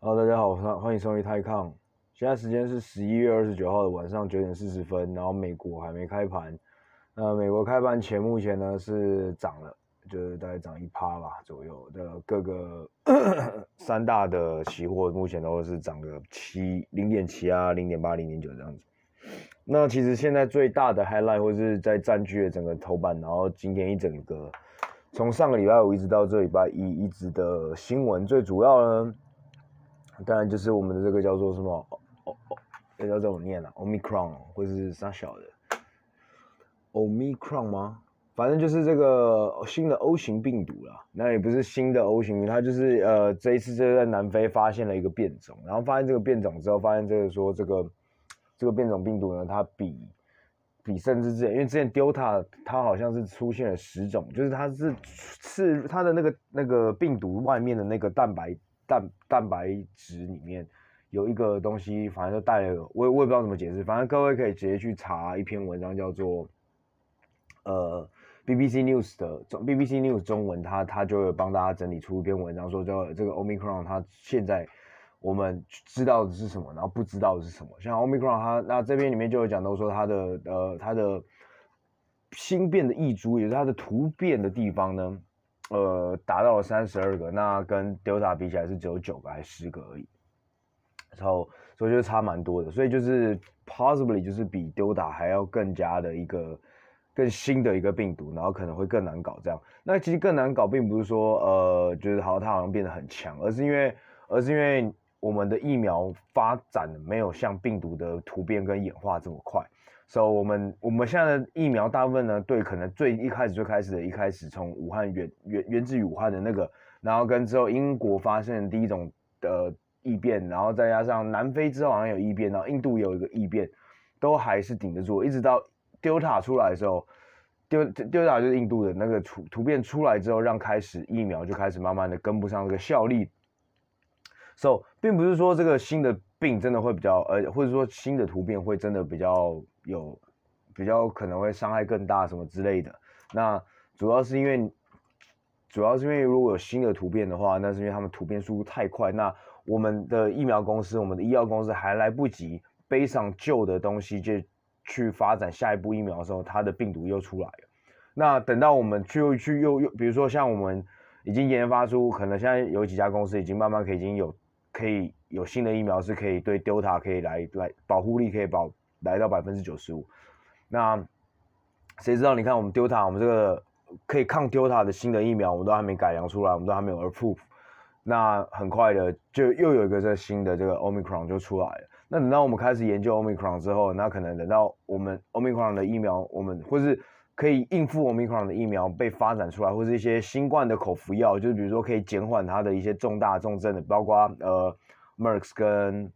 Hello，大家好，欢欢迎收听泰康。现在时间是十一月二十九号的晚上九点四十分，然后美国还没开盘。呃，美国开盘前目前呢是涨了，就是大概涨一趴吧左右的各个 三大的期货目前都是涨个七零点七啊，零点八、零点九这样子。那其实现在最大的 highlight 或是在占据了整个头版，然后今天一整个。从上个礼拜五一直到这礼拜一，一直的新闻最主要呢，当然就是我们的这个叫做什么哦哦，要叫这种念啊，Omicron 或者是啥小的，Omicron 吗？反正就是这个新的 O 型病毒啦。那也不是新的 O 型，它就是呃这一次就在南非发现了一个变种，然后发现这个变种之后，发现这个说这个这个变种病毒呢，它比。比甚至之前，因为之前 Delta 它好像是出现了十种，就是它是是它的那个那个病毒外面的那个蛋白蛋蛋白质里面有一个东西，反正就带了，我我也不知道怎么解释，反正各位可以直接去查一篇文章，叫做呃 BBC News 的 BBC News 中文，它它就有帮大家整理出一篇文章，说叫这个 Omicron 它现在。我们知道的是什么，然后不知道的是什么。像 Omicron，它那这边里面就有讲到说它的呃它的新变的异株，也就是它的突变的地方呢，呃达到了三十二个，那跟 Delta 比起来是只有九个还是十个而已。然后所以就差蛮多的，所以就是 possibly 就是比 Delta 还要更加的一个更新的一个病毒，然后可能会更难搞这样。那其实更难搞，并不是说呃就是好它好像变得很强，而是因为而是因为。我们的疫苗发展没有像病毒的突变跟演化这么快，所以我们我们现在的疫苗大部分呢，对可能最一开始最开始的一开始从武汉源源源自于武汉的那个，然后跟之后英国发现的第一种的异变，然后再加上南非之后好像有异变，然后印度有一个异变，都还是顶得住，一直到 Delta 出来的时候，Delta 就是印度的那个突突变出来之后，让开始疫苗就开始慢慢的跟不上这个效力。So，并不是说这个新的病真的会比较，呃，或者说新的突变会真的比较有，比较可能会伤害更大什么之类的。那主要是因为，主要是因为如果有新的突变的话，那是因为他们突变速度太快。那我们的疫苗公司，我们的医药公司还来不及背上旧的东西就去发展下一步疫苗的时候，它的病毒又出来了。那等到我们去又去又又，比如说像我们已经研发出，可能现在有几家公司已经慢慢可以已经有。可以有新的疫苗是可以对 Delta 可以来来保护力可以保来到百分之九十五，那谁知道？你看我们 Delta，我们这个可以抗 Delta 的新的疫苗，我们都还没改良出来，我们都还没有 approve，那很快的就又有一个这新的这个 Omicron 就出来了。那等到我们开始研究 Omicron 之后，那可能等到我们 Omicron 的疫苗，我们或是。可以应付 Omicron 的疫苗被发展出来，或是一些新冠的口服药，就是比如说可以减缓它的一些重大重症的，包括呃 Merck 跟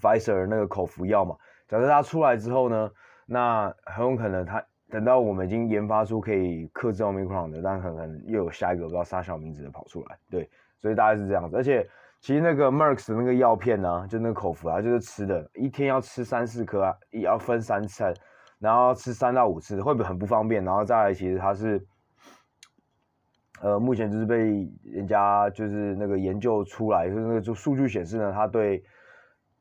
Pfizer 那个口服药嘛。假设它出来之后呢，那很有可能它等到我们已经研发出可以克制 Omicron 的，但可能又有下一个不知道杀小名字的跑出来。对，所以大概是这样子。而且其实那个 Merck 的那个药片呢、就那个口服啊，就是吃的，一天要吃三四颗啊，也要分三餐。然后吃三到五次会不会很不方便？然后再来，其实它是，呃，目前就是被人家就是那个研究出来，就是那个就数据显示呢，它对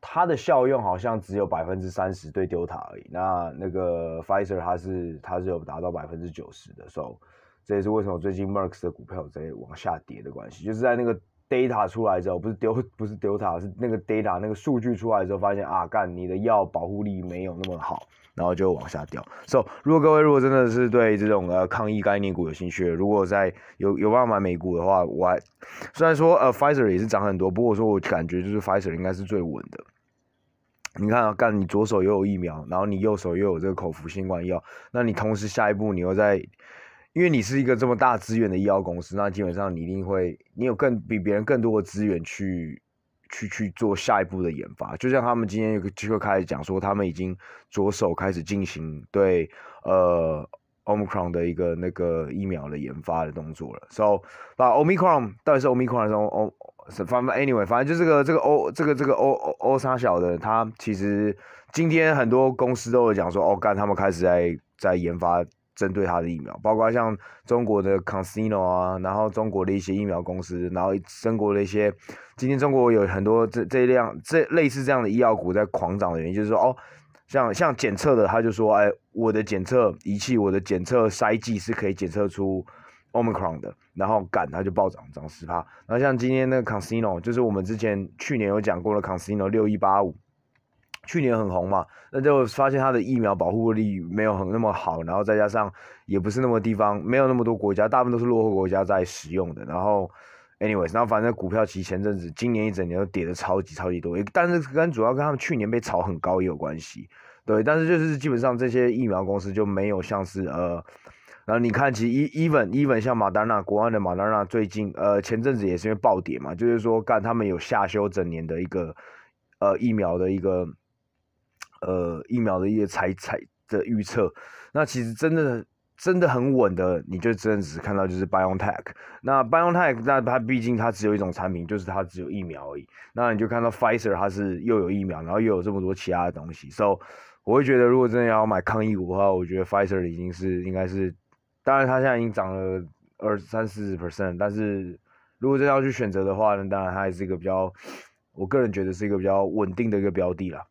它的效用好像只有百分之三十对 Delta 而已。那那个 Pfizer 它是它是有达到百分之九十的，所以这也是为什么最近 Merck 的股票在往下跌的关系，就是在那个。Data 出来之后，不是丢 不是丢塔是那个 data 那个数据出来之后，发现啊，干你的药保护力没有那么好，然后就往下掉。So，如果各位如果真的是对这种呃抗疫概念股有兴趣，如果在有有办法买美股的话，我还虽然说呃 Pfizer 也是涨很多，不过说我感觉就是 Pfizer 应该是最稳的。你看啊，干你左手又有疫苗，然后你右手又有这个口服新冠药，那你同时下一步你又在。因为你是一个这么大资源的医药公司，那基本上你一定会，你有更比别人更多的资源去去去做下一步的研发。就像他们今天有个机会开始讲说，他们已经着手开始进行对呃 Omicron 的一个那个疫苗的研发的动作了。So，把 Omicron 到底是 Omicron 还是 O？反正 anyway，反正就这个这个 O 这个这个 O O 三小的，他其实今天很多公司都有讲说，哦干，他们开始在在研发。针对他的疫苗，包括像中国的 CanSino 啊，然后中国的一些疫苗公司，然后中国的一些，今天中国有很多这这一辆这类似这样的医药股在狂涨的原因，就是说哦，像像检测的，他就说，哎，我的检测仪器，我的检测筛剂是可以检测出 Omicron 的，然后赶它就暴涨涨十趴，然后像今天那个 casino，就是我们之前去年有讲过的 casino 六一八五。去年很红嘛，那就发现它的疫苗保护力没有很那么好，然后再加上也不是那么地方，没有那么多国家，大部分都是落后国家在使用的。然后，anyways，然后反正股票其实前阵子今年一整年都跌的超级超级多，但是跟主要跟他们去年被炒很高也有关系。对，但是就是基本上这些疫苗公司就没有像是呃，然后你看其实 even even 像马丹娜，国外的马丹娜最近呃前阵子也是因为暴跌嘛，就是说干他们有下修整年的一个呃疫苗的一个。呃，疫苗的一些采采的预测，那其实真的真的很稳的，你就真的只看到就是 BioNTech。那 BioNTech，那它毕竟它只有一种产品，就是它只有疫苗而已。那你就看到 Pfizer，它是又有疫苗，然后又有这么多其他的东西。So，我会觉得，如果真的要买抗疫股的话，我觉得 Pfizer 已经是应该是，当然它现在已经涨了二三四十 percent，但是如果真的要去选择的话呢，当然它还是一个比较，我个人觉得是一个比较稳定的一个标的啦。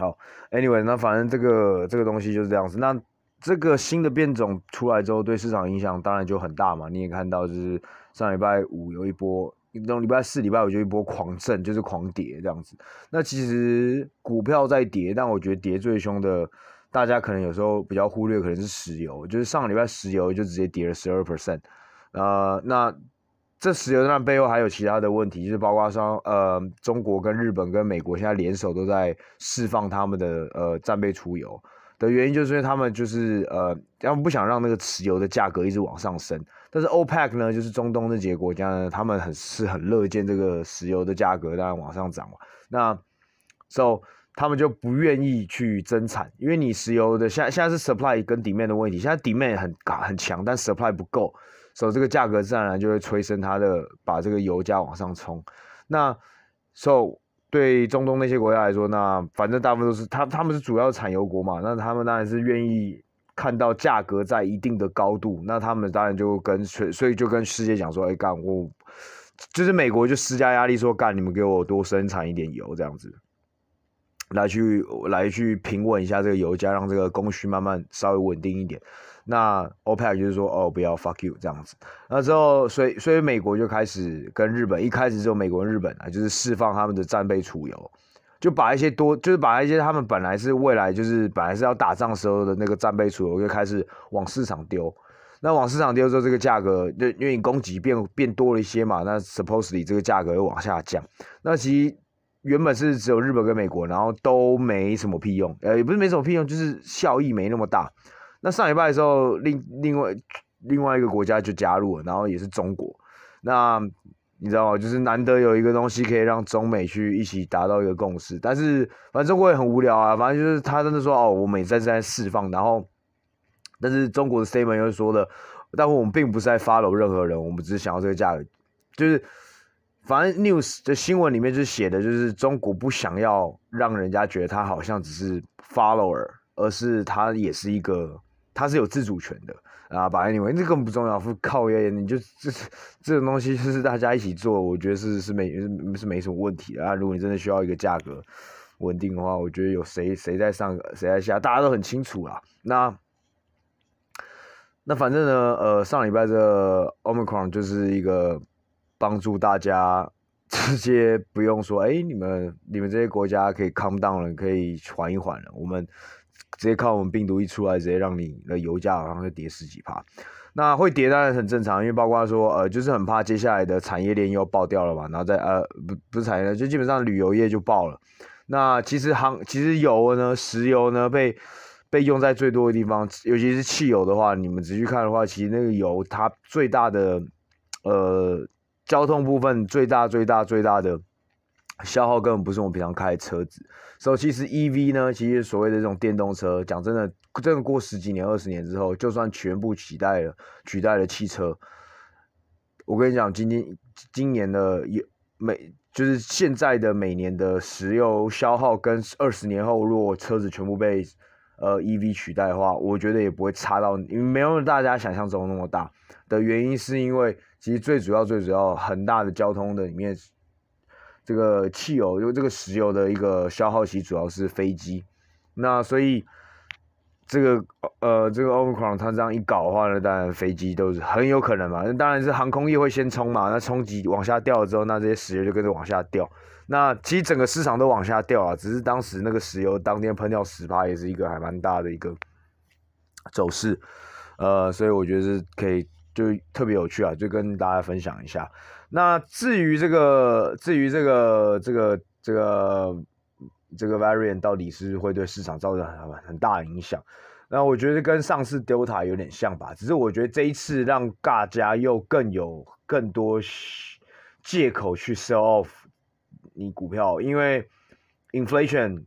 好，Anyway，那反正这个这个东西就是这样子。那这个新的变种出来之后，对市场影响当然就很大嘛。你也看到，就是上礼拜五有一波，那礼拜四、礼拜五就一波狂震，就是狂跌这样子。那其实股票在跌，但我觉得跌最凶的，大家可能有时候比较忽略，可能是石油。就是上个礼拜石油就直接跌了十二 percent，呃，那。这石油战背后还有其他的问题，就是包括说，呃，中国跟日本跟美国现在联手都在释放他们的呃战备储油的原因，就是因为他们就是呃，他们不想让那个石油的价格一直往上升。但是 OPEC 呢，就是中东那几个国家呢，他们很是很乐见这个石油的价格当然往上涨嘛。那 so 他们就不愿意去增产，因为你石油的现在现在是 supply 跟 demand 的问题，现在 demand 很很强，但 supply 不够。所以这个价格自然而然就会催生它的，把这个油价往上冲。那，so 对中东那些国家来说，那反正大部分都是他他们是主要产油国嘛，那他们当然是愿意看到价格在一定的高度，那他们当然就跟所所以就跟世界讲说，哎干我就是美国就施加压力说干你们给我多生产一点油这样子，来去来去平稳一下这个油价，让这个供需慢慢稍微稳定一点。那 OPEC 就是说，哦，不要 fuck you 这样子。那之后，所以所以美国就开始跟日本，一开始只有美国跟日本啊，就是释放他们的战备储油，就把一些多，就是把一些他们本来是未来就是本来是要打仗时候的那个战备储油，就开始往市场丢。那往市场丢之后，这个价格就因为你供给变变多了一些嘛，那 supposedly 这个价格又往下降。那其实原本是只有日本跟美国，然后都没什么屁用，呃，也不是没什么屁用，就是效益没那么大。那上礼拜的时候，另另外另外一个国家就加入了，然后也是中国。那你知道吗？就是难得有一个东西可以让中美去一起达到一个共识。但是反正中国也很无聊啊，反正就是他真的说哦，我们也在在释放。然后，但是中国的 statement 又说了，但我们并不是在 follow 任何人，我们只是想要这个价格。就是反正 news 的新闻里面就写的，就是中国不想要让人家觉得他好像只是 follower，而是他也是一个。它是有自主权的啊，把 anyway 这更不重要，不靠耶，你就这这种东西就是大家一起做，我觉得是是没是没什么问题的啊。如果你真的需要一个价格稳定的话，我觉得有谁谁在上谁在下，大家都很清楚啦。那那反正呢，呃，上礼拜这 Omicron 就是一个帮助大家直接不用说，哎、你们你们这些国家可以 calm down 了，可以缓一缓了，我们。直接靠我们病毒一出来，直接让你的油价好像会跌十几趴。那会跌当然很正常，因为包括说呃，就是很怕接下来的产业链又爆掉了嘛。然后再呃，不不是产业链，就基本上旅游业就爆了。那其实航其实油呢，石油呢被被用在最多的地方，尤其是汽油的话，你们仔细看的话，其实那个油它最大的呃交通部分最大最大最大的。消耗根本不是我们平常开的车子，所以其实 EV 呢，其实所谓的这种电动车，讲真的，真的过十几年、二十年之后，就算全部取代了取代了汽车，我跟你讲，今天今年的每就是现在的每年的石油消耗，跟二十年后如果车子全部被呃 EV 取代的话，我觉得也不会差到，没有大家想象中那么大。的原因是因为其实最主要最主要很大的交通的里面，这个汽油因为这个石油的一个消耗其实主要是飞机，那所以。这个呃，这个 Omicron 它这样一搞的话呢，当然飞机都是很有可能嘛。那当然是航空业会先冲嘛，那冲击往下掉了之后，那这些石油就跟着往下掉。那其实整个市场都往下掉啊，只是当时那个石油当天喷掉十趴，也是一个还蛮大的一个走势。呃，所以我觉得是可以就特别有趣啊，就跟大家分享一下。那至于这个，至于这个，这个，这个。这个 variant 到底是会对市场造成很很大影响？那我觉得跟上次 Delta 有点像吧，只是我觉得这一次让大家又更有更多借口去 sell off 你股票，因为 inflation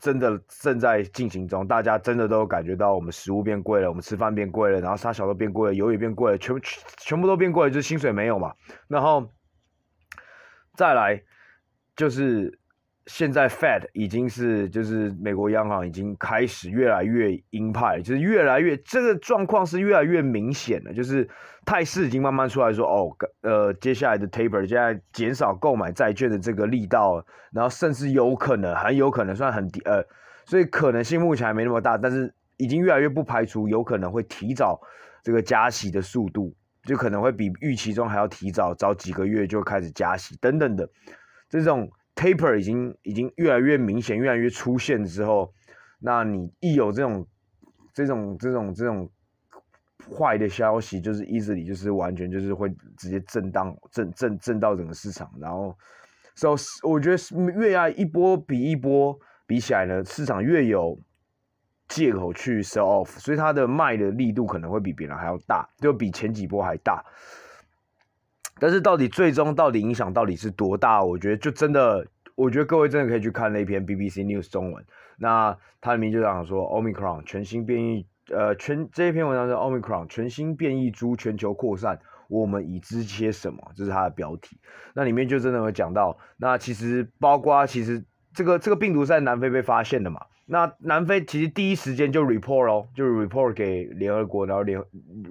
真的正在进行中，大家真的都感觉到我们食物变贵了，我们吃饭变贵了，然后沙小都变贵了，油也变贵了，全部全部都变贵了，就是薪水没有嘛。然后再来就是。现在 Fed 已经是就是美国央行已经开始越来越鹰派，就是越来越这个状况是越来越明显了，就是态势已经慢慢出来说哦，呃，接下来的 taper，现在减少购买债券的这个力道，然后甚至有可能很有可能算很低，呃，所以可能性目前还没那么大，但是已经越来越不排除有可能会提早这个加息的速度，就可能会比预期中还要提早，早几个月就开始加息等等的这种。Taper 已经已经越来越明显，越来越出现之后，那你一有这种这种这种这种坏的消息，就是 easily 就是完全就是会直接震荡震震震到整个市场，然后，so 我觉得越爱一波比一波比起来呢，市场越有借口去 sell off，所以它的卖的力度可能会比别人还要大，就比前几波还大。但是到底最终到底影响到底是多大？我觉得就真的，我觉得各位真的可以去看那篇 BBC News 中文。那它里面就讲说，Omicron 全新变异，呃，全这一篇文章是 Omicron 全新变异株全球扩散，我们已知些什么？这是它的标题。那里面就真的会讲到，那其实包括其实这个这个病毒是在南非被发现的嘛？那南非其实第一时间就 report 哦，就 report 给联合国，然后联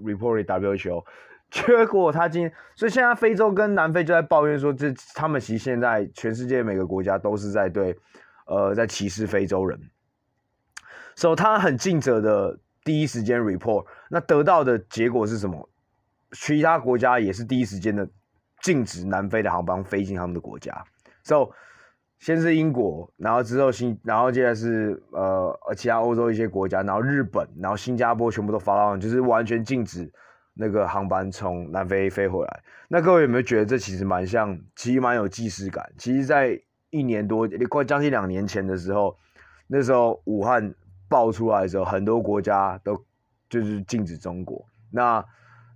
report 给 WHO。结果他今天，所以现在非洲跟南非就在抱怨说，这他们其实现在全世界每个国家都是在对，呃，在歧视非洲人。所以他很尽责的第一时间 report，那得到的结果是什么？其他国家也是第一时间的禁止南非的航班飞进他们的国家。所以先是英国，然后之后新，然后接下来是呃其他欧洲一些国家，然后日本，然后新加坡全部都发到，就是完全禁止。那个航班从南非飞回来，那各位有没有觉得这其实蛮像，其实蛮有既视感？其实，在一年多，快将近两年前的时候，那时候武汉爆出来的时候，很多国家都就是禁止中国。那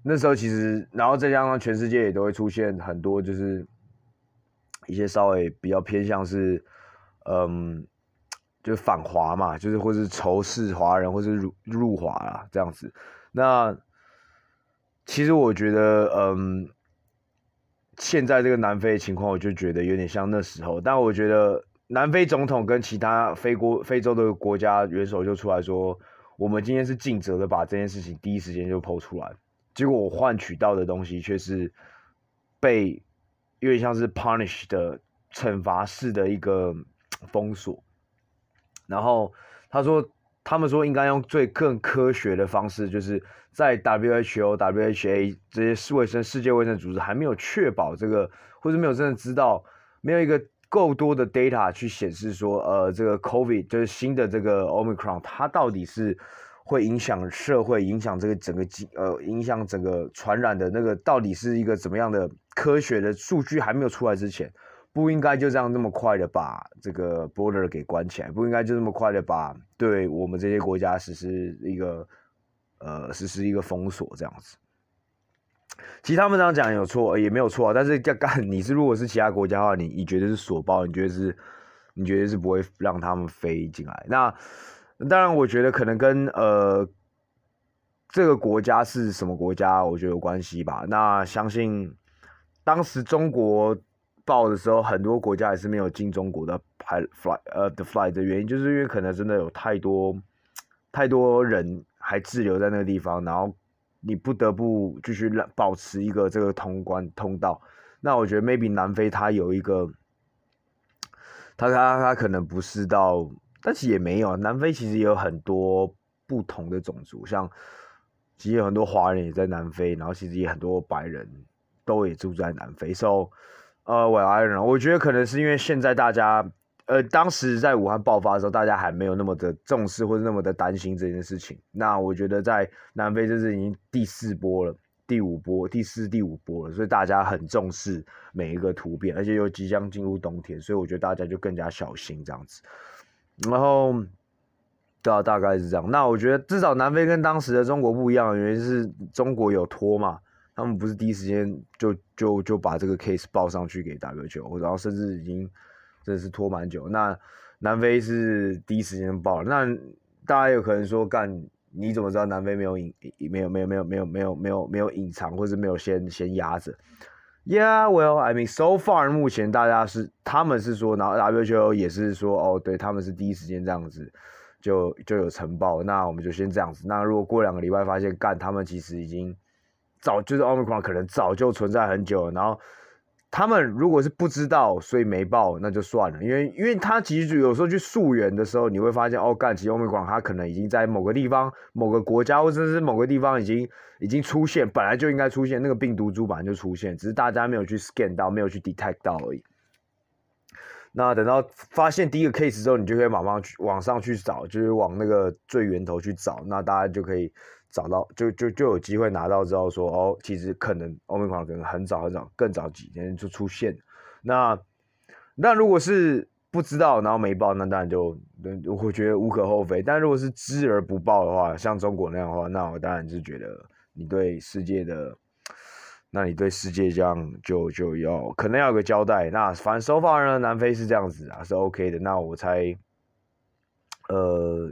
那时候其实，然后再加上全世界也都会出现很多，就是一些稍微比较偏向是，嗯，就反华嘛，就是或是仇视华人，或是入入华啦这样子。那其实我觉得，嗯，现在这个南非的情况，我就觉得有点像那时候。但我觉得南非总统跟其他非国非洲的国家元首就出来说，我们今天是尽责的把这件事情第一时间就抛出来。结果我换取到的东西却是被有点像是 punish 的惩罚式的一个 封锁。然后他说。他们说应该用最更科学的方式，就是在 WHO、WHA 这些卫生世界卫生组织还没有确保这个，或者没有真的知道，没有一个够多的 data 去显示说，呃，这个 COVID 就是新的这个 Omicron，它到底是会影响社会、影响这个整个经呃影响整个传染的那个，到底是一个怎么样的科学的数据还没有出来之前。不应该就这样那么快的把这个 border 给关起来，不应该就这么快的把对我们这些国家实施一个呃实施一个封锁这样子。其实他们这样讲有错也没有错，但是干干你是如果是其他国家的话，你你觉得是锁包？你觉得是你觉得是不会让他们飞进来？那当然，我觉得可能跟呃这个国家是什么国家，我觉得有关系吧。那相信当时中国。爆的时候，很多国家还是没有进中国的 flight 呃的 flight 的原因，就是因为可能真的有太多太多人还滞留在那个地方，然后你不得不继续保持一个这个通关通道。那我觉得 maybe 南非它有一个，它它它可能不是到，但其实也没有。南非其实也有很多不同的种族，像其实有很多华人也在南非，然后其实也很多白人都也住在南非。So，呃，我 I don't know，我觉得可能是因为现在大家，呃，当时在武汉爆发的时候，大家还没有那么的重视或者那么的担心这件事情。那我觉得在南非这是已经第四波了。第五波、第四、第五波了，所以大家很重视每一个突变，而且又即将进入冬天，所以我觉得大家就更加小心这样子。然后，对啊，大概是这样。那我觉得至少南非跟当时的中国不一样，原因是中国有拖嘛，他们不是第一时间就就就把这个 case 报上去给 WHO，然后甚至已经真的是拖蛮久。那南非是第一时间报，那大家有可能说干。你怎么知道南非没有隐没有没有没有没有没有没有没有隐藏，或是没有先先压着？Yeah, well, I mean, so far 目前大家是他们是说，然后 WHO 也是说，哦，对他们是第一时间这样子就就有呈报，那我们就先这样子。那如果过两个礼拜发现干，他们其实已经早就是 Omicron 可能早就存在很久了，然后。他们如果是不知道，所以没报，那就算了。因为，因为他其实有时候去溯源的时候，你会发现，哦，干，其实 Omicron 它可能已经在某个地方、某个国家，或者是某个地方已经已经出现，本来就应该出现，那个病毒株本来就出现，只是大家没有去 scan 到，没有去 detect 到而已。那等到发现第一个 case 之后，你就可以马上去往上去找，就是往那个最源头去找，那大家就可以。找到就就就有机会拿到之后说哦，其实可能 Omicron 可能很早很早更早几天就出现。那那如果是不知道然后没报，那当然就我觉得无可厚非。但如果是知而不报的话，像中国那样的话，那我当然是觉得你对世界的，那你对世界这样就就要可能要有个交代。那反正 so far 呢，南非是这样子啊，是 OK 的。那我猜，呃。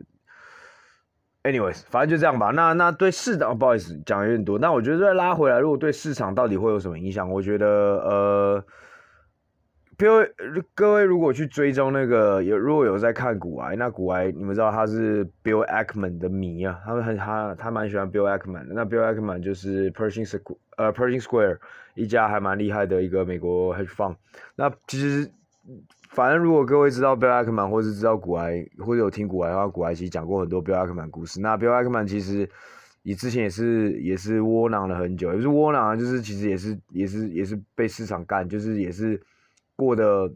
Anyways，反正就这样吧。那那对市场，不好意思，讲的有点多。那我觉得再拉回来，如果对市场到底会有什么影响？我觉得，呃，各位各位如果去追踪那个有如果有在看股癌，那股癌你们知道他是 Bill Ackman 的迷啊，他们很他他蛮喜欢 Bill Ackman 的。那 Bill Ackman 就是 Pershing Square 呃 Pershing Square 一家还蛮厉害的一个美国 hedge fund。那其实。反正如果各位知道 Bill Ackman 或是知道古埃，或者有听古埃的话，古埃其实讲过很多 Bill Ackman 故事。那 Bill Ackman 其实你之前也是也是窝囊了很久，也是窝囊，就是其实也是也是也是被市场干，就是也是过的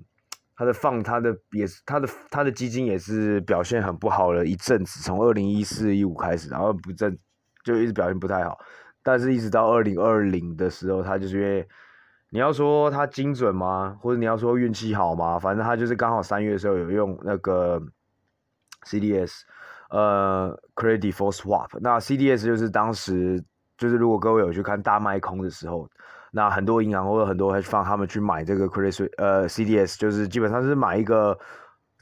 他的放他的也是他的他的基金也是表现很不好了一阵子，从二零一四一五开始，然后不正就一直表现不太好，但是一直到二零二零的时候，他就是因为。你要说他精准吗？或者你要说运气好吗？反正他就是刚好三月的时候有用那个 CDS，呃，Credit Default Swap。那 CDS 就是当时就是如果各位有去看大卖空的时候，那很多银行或者很多放他们去买这个 Credit 呃 CDS，就是基本上是买一个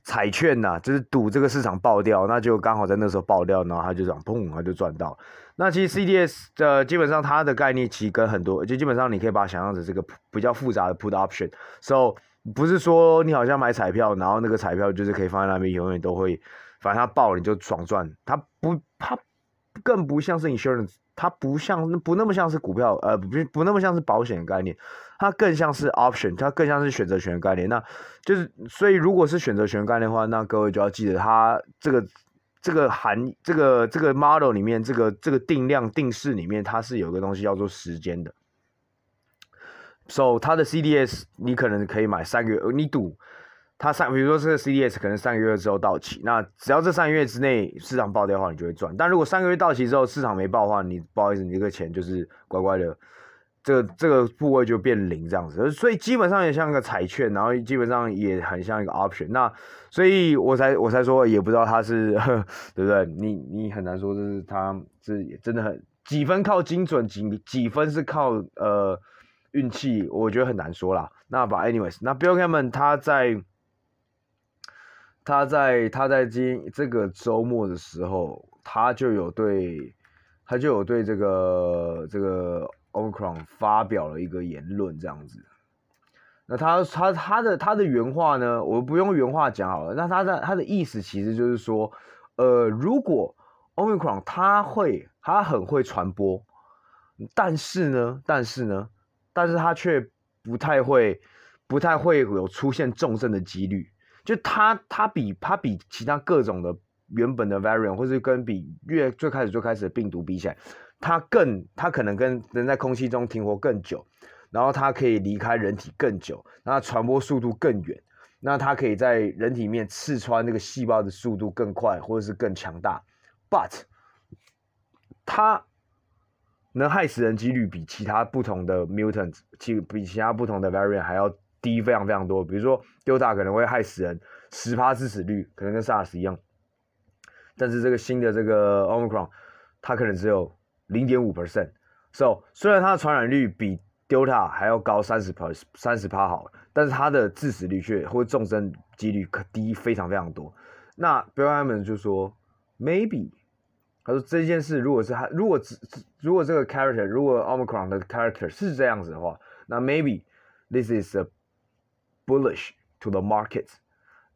彩券呐，就是赌这个市场爆掉，那就刚好在那时候爆掉，然后他就这样砰，他就赚到。那其实 CDS 的基本上它的概念其实跟很多，就基本上你可以把它想象成这个比较复杂的 put option，so 不是说你好像买彩票，然后那个彩票就是可以放在那边永远都会，反正它爆了你就爽赚，它不它更不像是 insurance，它不像不那么像是股票，呃不不那么像是保险概念，它更像是 option，它更像是选择权概念，那就是所以如果是选择权概念的话，那各位就要记得它这个。这个含这个这个 model 里面，这个这个定量定式里面，它是有个东西叫做时间的。So 它的 CDS 你可能可以买三个月，你赌它三，比如说这个 CDS 可能三个月之后到期，那只要这三个月之内市场爆掉的话，你就会赚。但如果三个月到期之后市场没爆的话，你不好意思，你这个钱就是乖乖的。这个这个部位就变零这样子，所以基本上也像一个彩券，然后基本上也很像一个 option。那所以我才我才说也不知道他是对不对？你你很难说这是他是真的很几分靠精准，几几分是靠呃运气，我觉得很难说啦。那把 anyways，那 Bill Ackman 他在他在他在今这个周末的时候，他就有对他就有对这个这个。Omicron 发表了一个言论，这样子。那他他他的他的原话呢？我不用原话讲好了。那他的他的意思其实就是说，呃，如果 Omicron 它会，它很会传播，但是呢，但是呢，但是它却不太会，不太会有出现重症的几率。就它，它比它比其他各种的原本的 variant，或是跟比越最开始最开始的病毒比起来，它更，它可能跟人在空气中停活更久，然后它可以离开人体更久，那传播速度更远。那它可以在人体面刺穿那个细胞的速度更快，或者是更强大，but 它能害死人几率比其他不同的 mutant，其比其他不同的 variant 还要低非常非常多。比如说 Delta 可能会害死人十趴致死率，可能跟 SARS 一样，但是这个新的这个 Omicron 它可能只有零点五 percent。So 虽然它的传染率比 Delta 还要高三十趴，三十趴好了。但是它的致死率却或重症几率可低非常非常多。那 Bill Ammon 就说，maybe，他说这件事如果是他，如果只如果这个 character，如果 Omicron 的 character 是这样子的话，那 maybe this is a bullish to the market.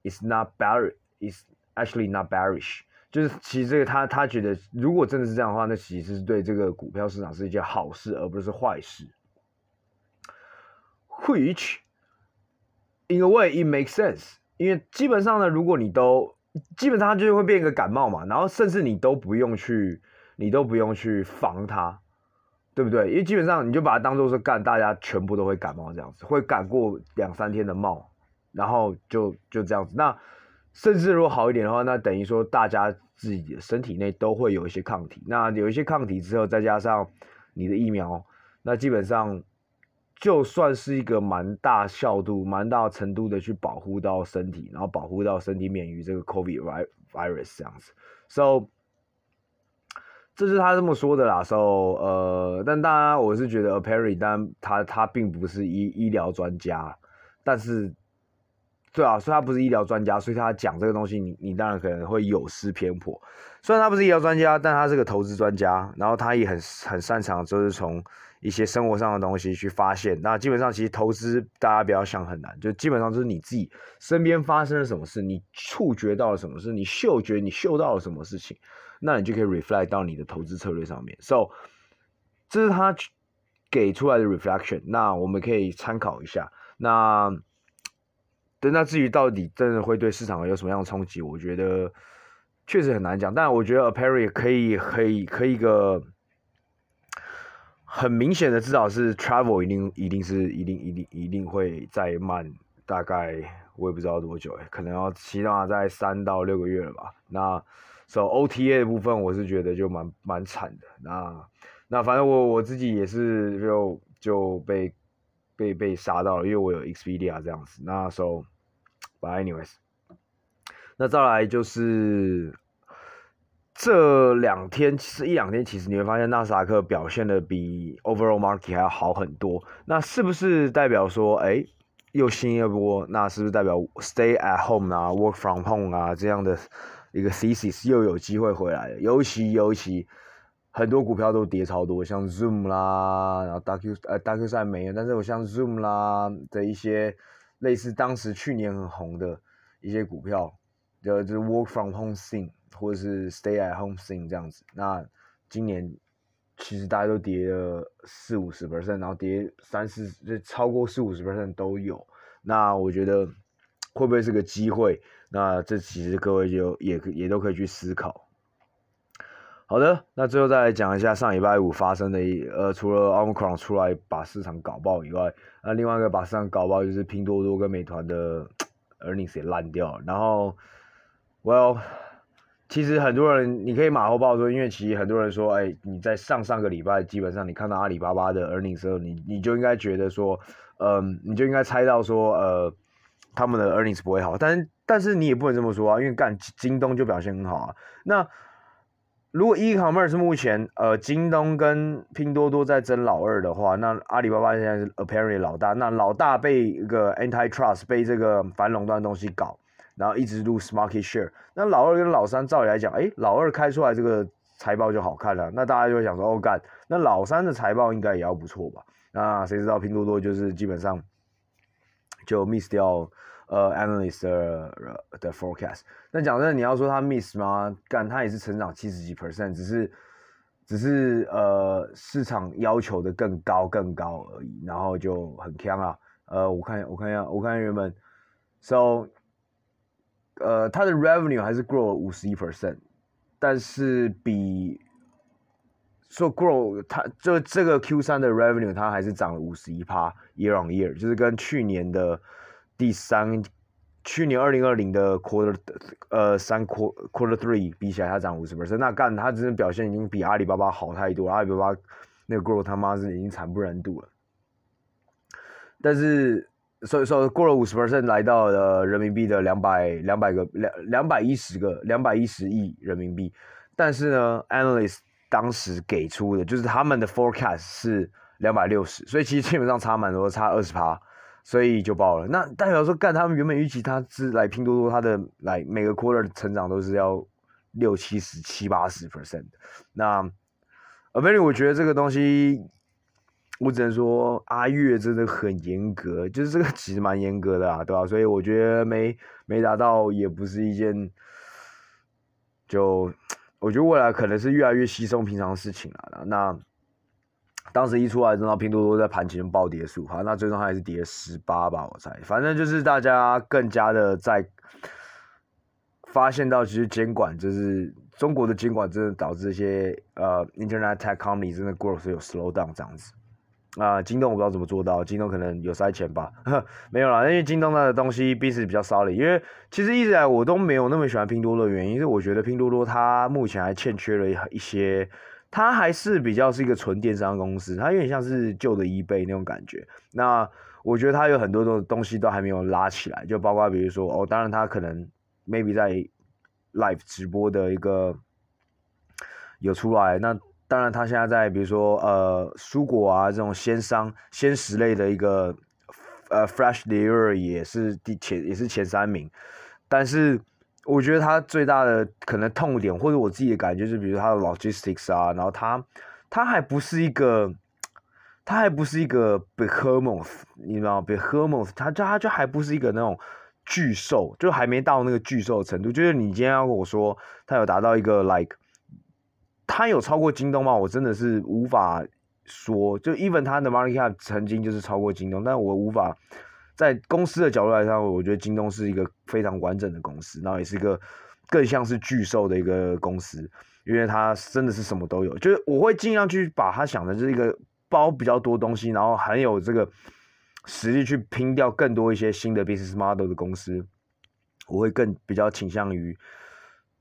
It's not bearish. It's actually not bearish. 就是其实这个他他觉得，如果真的是这样的话，那其实是对这个股票市场是一件好事，而不是坏事。Which In a way, it makes sense. 因为基本上呢，如果你都基本上它就会变一个感冒嘛，然后甚至你都不用去，你都不用去防它，对不对？因为基本上你就把它当做是干，大家全部都会感冒这样子，会感过两三天的冒，然后就就这样子。那甚至如果好一点的话，那等于说大家自己的身体内都会有一些抗体。那有一些抗体之后，再加上你的疫苗，那基本上。就算是一个蛮大效度、蛮大程度的去保护到身体，然后保护到身体免于这个 COVID virus 这样子，so 这是他这么说的啦，so 呃，但当然我是觉得 Perry，但他他并不是医医疗专家，但是对啊，所以他不是医疗专家，所以他讲这个东西你，你你当然可能会有失偏颇。虽然他不是医疗专家，但他是个投资专家，然后他也很很擅长，就是从。一些生活上的东西去发现，那基本上其实投资大家不要想很难，就基本上就是你自己身边发生了什么事，你触觉到了什么事，你嗅觉你嗅到了什么事情，那你就可以 reflect 到你的投资策略上面。So，这是他给出来的 reflection，那我们可以参考一下。那，对，那至于到底真的会对市场有什么样的冲击，我觉得确实很难讲。但我觉得 Perry 可以可以可以一个。很明显的，至少是 travel 一定一定是一定一定一定会再慢，大概我也不知道多久哎，可能要起码在三到六个月了吧。那 so OTA 的部分，我是觉得就蛮蛮惨的。那那反正我我自己也是就就被被被杀到了，因为我有 Expedia 这样子。那 so，but anyways，那再来就是。这两天其实一两天，其实你会发现纳斯达克表现的比 overall market 还要好很多。那是不是代表说，哎，又新一波？那是不是代表 stay at home 啊，work from home 啊这样的一个 thesis 又有机会回来了？尤其尤其很多股票都跌超多，像 Zoom 啦，然后 DocuSign 呃 DocuSign 没有，但是我像 Zoom 啦的一些类似当时去年很红的一些股票，就就是 work from home thing。或者是 stay at home thing 这样子，那今年其实大家都跌了四五十 percent，然后跌三四就超过四五十 percent 都有。那我觉得会不会是个机会？那这其实各位就也也都可以去思考。好的，那最后再来讲一下上礼拜五发生的一呃，除了 Omicron 出来把市场搞爆以外，那另外一个把市场搞爆就是拼多多跟美团的 earnings 也烂掉。然后，Well。其实很多人，你可以马后炮说，因为其实很多人说，哎，你在上上个礼拜，基本上你看到阿里巴巴的 earnings 时候，你你就应该觉得说，嗯，你就应该猜到说，呃，他们的 earnings 不会好。但但是你也不能这么说啊，因为干京东就表现很好啊。那如果 e-commerce 目前，呃，京东跟拼多多在争老二的话，那阿里巴巴现在是 apparently 老大，那老大被一个 antitrust 被这个反垄断东西搞。然后一直 lose market share，那老二跟老三照理来讲，哎，老二开出来这个财报就好看了，那大家就会想说，哦干，那老三的财报应该也要不错吧？那谁知道拼多多就是基本上就 miss 掉呃 analyst 的的 forecast。那讲真的，你要说他 miss 吗？干，他也是成长七十几 percent，只是只是呃市场要求的更高更高而已，然后就很强啊。呃，我看我看一下，我看一下原本，so 呃他的 revenue 还是 grow 了五十一 percent，但是比。说、so、grow，它就这个 Q 三的 revenue，它还是涨了五十一趴 year on year，就是跟去年的第三，去年二零二零的 quarter，呃三 quarter quarter three 比起来，它涨五十 percent。那干，它真的表现已经比阿里巴巴好太多了。阿里巴巴那个 grow 他妈是已经惨不忍睹了。但是，所以说过了五十 percent，来到了人民币的两百两百个两两百一十个两百一十亿人民币。但是呢，analyst 当时给出的就是他们的 forecast 是两百六十，所以其实基本上差蛮多，差二十趴，所以就爆了。那代表说，干他们原本预期他是来拼多多，他的来每个 quarter 的成长都是要六七十、七八十 percent。那 Amery 我觉得这个东西，我只能说阿月真的很严格，就是这个其实蛮严格的啊，对吧？所以我觉得没没达到也不是一件就。我觉得未来可能是越来越稀松平常的事情了。那当时一出来，知道拼多多在盘前暴跌数，好，那最终它还是跌十八吧，我猜。反正就是大家更加的在发现到，其实监管就是中国的监管，真的导致一些呃 Internet Tech Company 真的 growth 有 slow down 这样子。啊、京东我不知道怎么做到，京东可能有塞钱吧，没有啦，因为京东它的东西毕竟比较骚的，因为其实一直以来我都没有那么喜欢拼多多的原因，是我觉得拼多多它目前还欠缺了一些，它还是比较是一个纯电商公司，它有点像是旧的 eBay 那种感觉。那我觉得它有很多的东西都还没有拉起来，就包括比如说哦，当然它可能 maybe 在 live 直播的一个有出来那。当然，他现在在比如说呃蔬果啊这种鲜商鲜食类的一个呃 fresh d e l i v e r 也是第前也是前三名，但是我觉得他最大的可能痛点或者我自己的感觉就是，比如他的 logistics 啊，然后他他还不是一个他还不是一个 behemoth，你知道？behemoth，他就他就还不是一个那种巨兽，就还没到那个巨兽的程度。就是你今天要跟我说他有达到一个 like。他有超过京东吗？我真的是无法说。就 even 他的 market 曾经就是超过京东，但我无法在公司的角度来看，我觉得京东是一个非常完整的公司，然后也是一个更像是巨兽的一个公司，因为它真的是什么都有。就是我会尽量去把它想的是一个包比较多东西，然后很有这个实力去拼掉更多一些新的 business model 的公司，我会更比较倾向于。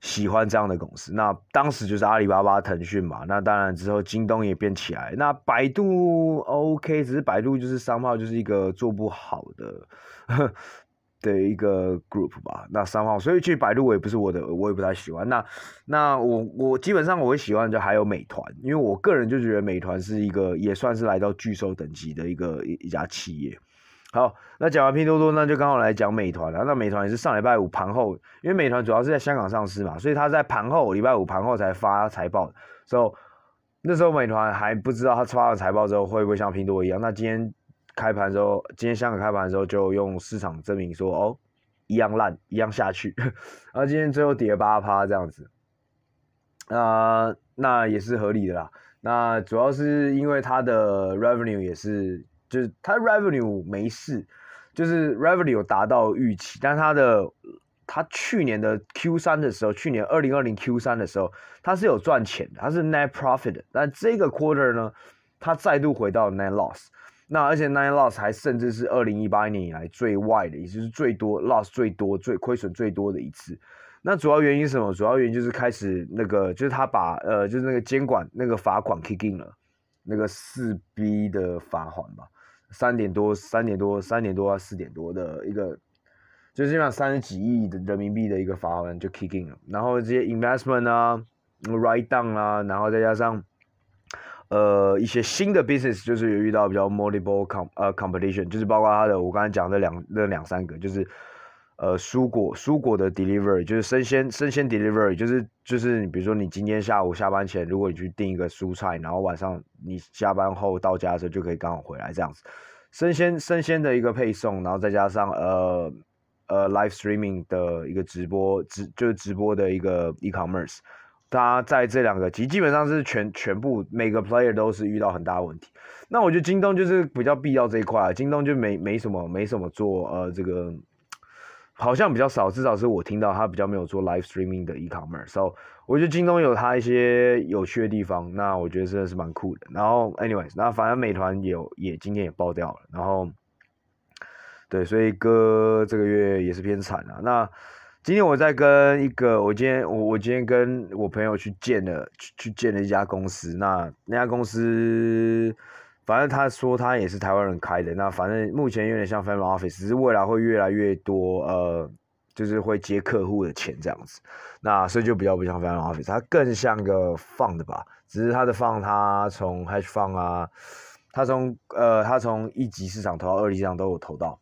喜欢这样的公司，那当时就是阿里巴巴、腾讯嘛。那当然之后京东也变起来，那百度 OK，只是百度就是商号就是一个做不好的 的一个 group 吧。那商号，所以去百度我也不是我的，我也不太喜欢。那那我我基本上我会喜欢就还有美团，因为我个人就觉得美团是一个也算是来到巨兽等级的一个一一家企业。好，那讲完拼多多，那就刚好来讲美团了。那美团也是上礼拜五盘后，因为美团主要是在香港上市嘛，所以他在盘后礼拜五盘后才发财报。所以那时候美团还不知道他发完财报之后会不会像拼多多一样。那今天开盘之后，今天香港开盘的时候就用市场证明说，哦，一样烂，一样下去。然 后今天最后跌八趴这样子，啊、那也是合理的啦。那主要是因为它的 revenue 也是。就是它 revenue 没事，就是 revenue 有达到预期，但它的它去年的 Q 三的时候，去年二零二零 Q 三的时候，它是有赚钱的，它是 net profit 的，但这个 quarter 呢，它再度回到 net loss，那而且 net loss 还甚至是二零一八年以来最坏的，也就是最多 loss 最多、最亏损最多的一次。那主要原因是什么？主要原因就是开始那个，就是他把呃，就是那个监管那个罚款 kick in 了，那个四 B 的罚款吧。三点多，三点多，三点多啊，四点多的一个，就基本上三十几亿的人民币的一个罚款就 kick in 了，然后这些 investment 啊，write down 啊，然后再加上呃一些新的 business，就是有遇到比较 multiple com 呃 competition，就是包括他的我刚才讲的两那两三个，就是。呃，蔬果蔬果的 delivery 就是生鲜生鲜 delivery，就是就是你比如说你今天下午下班前，如果你去订一个蔬菜，然后晚上你下班后到家的时候就可以刚好回来这样子。生鲜生鲜的一个配送，然后再加上呃呃 live streaming 的一个直播直就是直播的一个 e-commerce，它在这两个其基本上是全全部每个 player 都是遇到很大的问题。那我觉得京东就是比较必要这一块，京东就没没什么没什么做呃这个。好像比较少，至少是我听到他比较没有做 live streaming 的 e-commerce，所以我觉得京东有它一些有趣的地方，那我觉得真的是蛮酷的。然后，anyways，那反正美团也有也今天也爆掉了，然后，对，所以哥这个月也是偏惨啊。那今天我在跟一个，我今天我我今天跟我朋友去见了去去见了一家公司，那那家公司。反正他说他也是台湾人开的，那反正目前有点像 family office，只是未来会越来越多，呃，就是会接客户的钱这样子，那所以就比较不像 family office，它更像个 fund 吧，只是它的 fund 它从 hedge fund 啊，它从呃它从一级市场投到二级市场都有投到，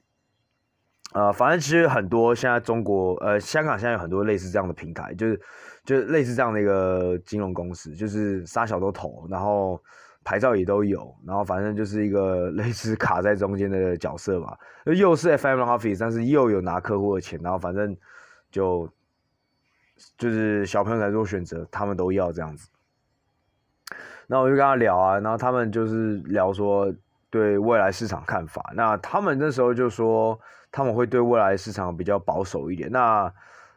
呃，反正其实很多现在中国呃香港现在有很多类似这样的平台，就是就是类似这样的一个金融公司，就是杀小都投，然后。牌照也都有，然后反正就是一个 类似卡在中间的角色吧，又是 FM Office，但是又有拿客户的钱，然后反正就就是小朋友才做选择，他们都要这样子。那我就跟他聊啊，然后他们就是聊说对未来市场看法，那他们那时候就说他们会对未来市场比较保守一点，那。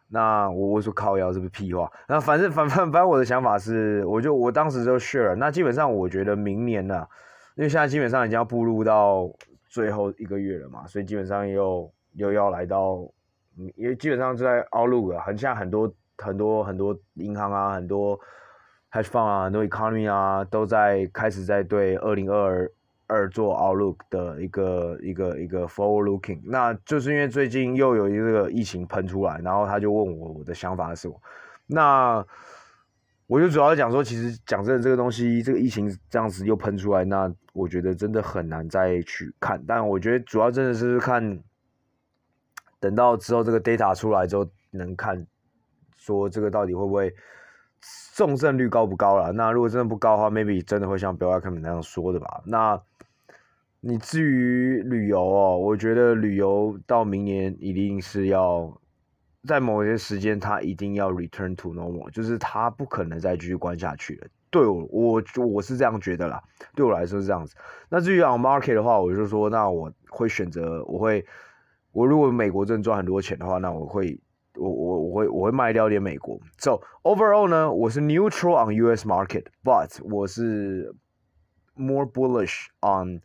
那我我说靠腰是不是屁话？那反正反反反正我的想法是，我就我当时就 share。那基本上我觉得明年呢、因为现在基本上已经要步入到最后一个月了嘛，所以基本上又又要来到，因为基本上就在 outlook 啊，很像很多很多很多银行啊，很多 hedge fund 啊，很多 economy 啊，都在开始在对二零二二。做 outlook 的一个一个一个 forward looking，那就是因为最近又有一个疫情喷出来，然后他就问我我的想法是什么，那我就主要讲说，其实讲真的，这个东西这个疫情这样子又喷出来，那我觉得真的很难再去看，但我觉得主要真的是看，等到之后这个 data 出来之后，能看说这个到底会不会。重症率高不高了？那如果真的不高的话，maybe 真的会像 Bill Ackman 那样说的吧？那你至于旅游哦，我觉得旅游到明年一定是要在某些时间，它一定要 return to normal，就是它不可能再继续关下去了。对我，我我是这样觉得啦。对我来说是这样子。那至于 on market 的话，我就说，那我会选择，我会，我如果美国真赚很多钱的话，那我会。我我我会我会卖掉点美国，so overall 呢，我是 neutral on U.S. market，but 我是 more bullish on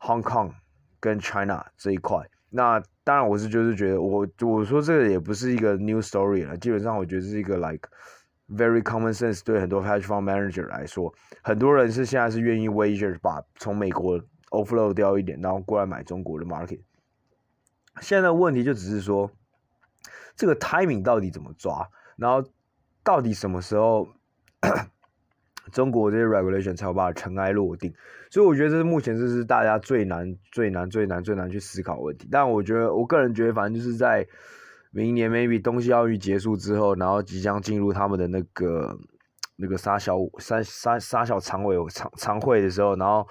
Hong Kong 跟 China 这一块。那当然我是就是觉得我我说这个也不是一个 new story 了，基本上我觉得是一个 like very common sense，对很多 hedge fund manager 来说，很多人是现在是愿意 wager 把从美国 offload 掉一点，然后过来买中国的 market。现在问题就只是说。这个 timing 到底怎么抓？然后到底什么时候中国这些 regulation 才有办法尘埃落定？所以我觉得这是目前这是大家最难、最难、最难、最难去思考问题。但我觉得，我个人觉得，反正就是在明年 maybe 东西奥运结束之后，然后即将进入他们的那个那个沙小三沙沙小常委常常会的时候，然后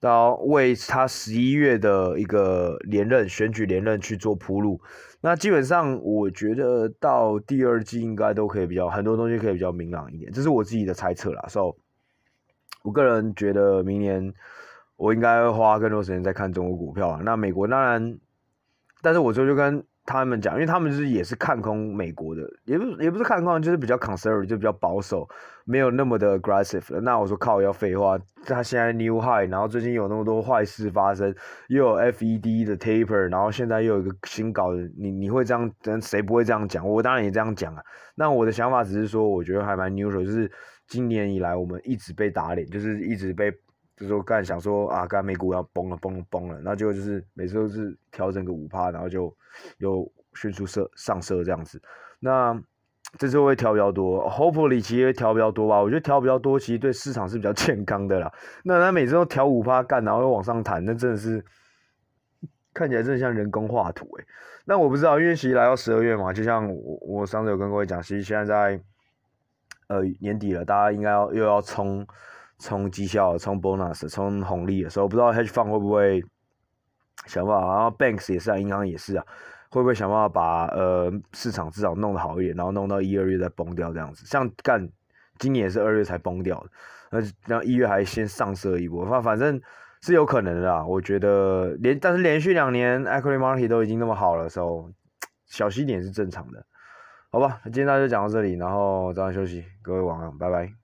到为他十一月的一个连任选举连任去做铺路。那基本上，我觉得到第二季应该都可以比较很多东西可以比较明朗一点，这是我自己的猜测啦。所以，我个人觉得明年我应该会花更多时间在看中国股票啊。那美国当然，但是我就就跟。他们讲，因为他们就是也是看空美国的，也不也不是看空，就是比较 conservative，就比较保守，没有那么的 aggressive。那我说靠，要废话，他现在 new high，然后最近有那么多坏事发生，又有 FED 的 taper，然后现在又有一个新搞的，你你会这样，但谁不会这样讲？我当然也这样讲啊。那我的想法只是说，我觉得还蛮 neutral，就是今年以来我们一直被打脸，就是一直被。就是说干想说啊，干美股要崩了，崩了，崩了，那结果就是每次都是调整个五趴，然后就又迅速上上色这样子。那 这次会调比较多，hopefully 其实会调比较多吧。我觉得调比较多，其实对市场是比较 健康的啦。那他每次都调五趴干，然后又往上弹，那真的是看起来真的像人工画图诶、那我不知道，因为其实来到十二月嘛，就像我我上次有跟各位讲，其实现在在呃年底了，大家应该要又要冲。冲绩效、冲 bonus、冲红利的时候，不知道 hedge fund 会不会想办法，然后 Banks 也是啊，银行也是啊，会不会想办法把呃市场至少弄得好一点，然后弄到一二月再崩掉这样子？像干今年也是二月才崩掉的，那然后一月还先上色一波，反反正是有可能的啦。我觉得连但是连续两年 equity market 都已经那么好了时候，小心点是正常的，好吧？今天大家就讲到这里，然后早点休息，各位晚安，拜拜。